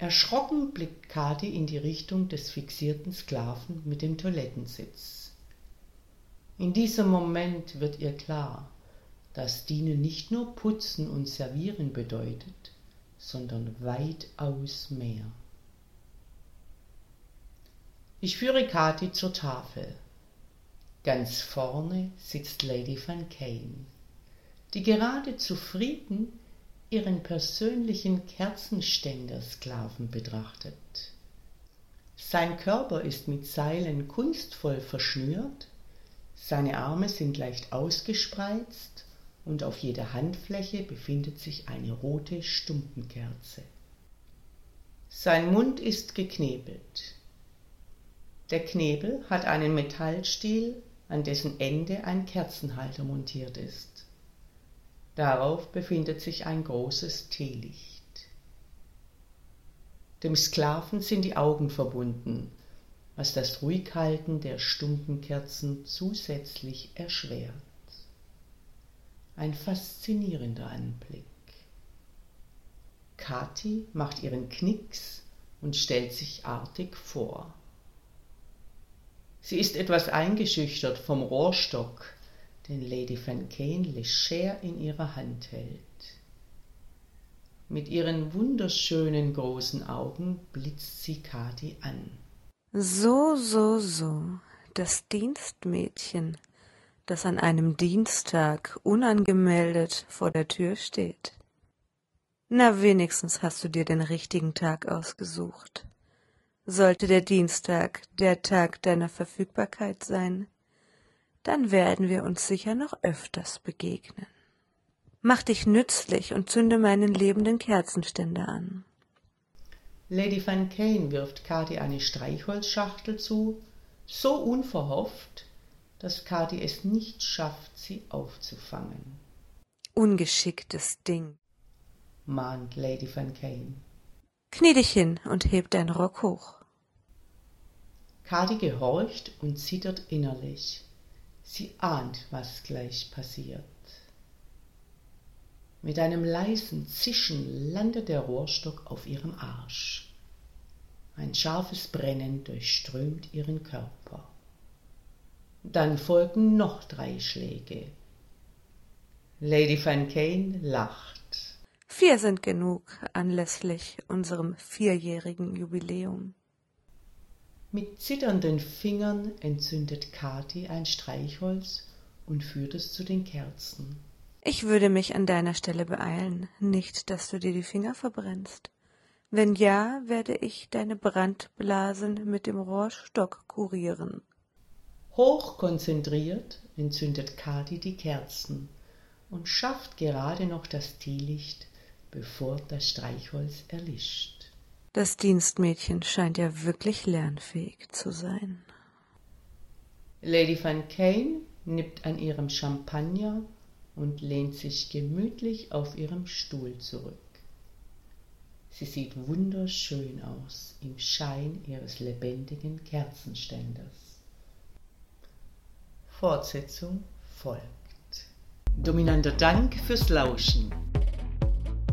Erschrocken blickt Kati in die Richtung des fixierten Sklaven mit dem Toilettensitz. In diesem Moment wird ihr klar, dass Dienen nicht nur putzen und servieren bedeutet, sondern weitaus mehr. Ich führe Kati zur Tafel. Ganz vorne sitzt Lady Van Kane die gerade zufrieden ihren persönlichen Kerzenständersklaven betrachtet. Sein Körper ist mit Seilen kunstvoll verschnürt, seine Arme sind leicht ausgespreizt und auf jeder Handfläche befindet sich eine rote Stumpenkerze. Sein Mund ist geknebelt. Der Knebel hat einen Metallstiel, an dessen Ende ein Kerzenhalter montiert ist. Darauf befindet sich ein großes Teelicht. Dem Sklaven sind die Augen verbunden, was das Ruhighalten der Stumpenkerzen zusätzlich erschwert. Ein faszinierender Anblick. Kathi macht ihren Knicks und stellt sich artig vor. Sie ist etwas eingeschüchtert vom Rohrstock, den Lady Van Kane leger in ihrer Hand hält. Mit ihren wunderschönen großen Augen blitzt sie Kathi an. So, so, so, das Dienstmädchen, das an einem Dienstag unangemeldet vor der Tür steht. Na, wenigstens hast du dir den richtigen Tag ausgesucht. Sollte der Dienstag der Tag deiner Verfügbarkeit sein, dann werden wir uns sicher noch öfters begegnen. Mach dich nützlich und zünde meinen lebenden Kerzenständer an. Lady Van Kane wirft Kathi eine Streichholzschachtel zu, so unverhofft, dass Kathi es nicht schafft, sie aufzufangen. Ungeschicktes Ding, mahnt Lady Van Kane. Knie dich hin und heb deinen Rock hoch. Kathi gehorcht und zittert innerlich. Sie ahnt, was gleich passiert. Mit einem leisen Zischen landet der Rohrstock auf ihrem Arsch. Ein scharfes Brennen durchströmt ihren Körper. Dann folgen noch drei Schläge. Lady Van Kane lacht. Vier sind genug anlässlich unserem vierjährigen Jubiläum. Mit zitternden Fingern entzündet Kathi ein Streichholz und führt es zu den Kerzen. Ich würde mich an deiner Stelle beeilen, nicht, dass du dir die Finger verbrennst. Wenn ja, werde ich deine Brandblasen mit dem Rohrstock kurieren. Hochkonzentriert entzündet Kathi die Kerzen und schafft gerade noch das Teelicht, bevor das Streichholz erlischt. Das Dienstmädchen scheint ja wirklich lernfähig zu sein. Lady Van Kane nippt an ihrem Champagner und lehnt sich gemütlich auf ihrem Stuhl zurück. Sie sieht wunderschön aus im Schein ihres lebendigen Kerzenständers. Fortsetzung folgt. Dominanter Dank fürs Lauschen.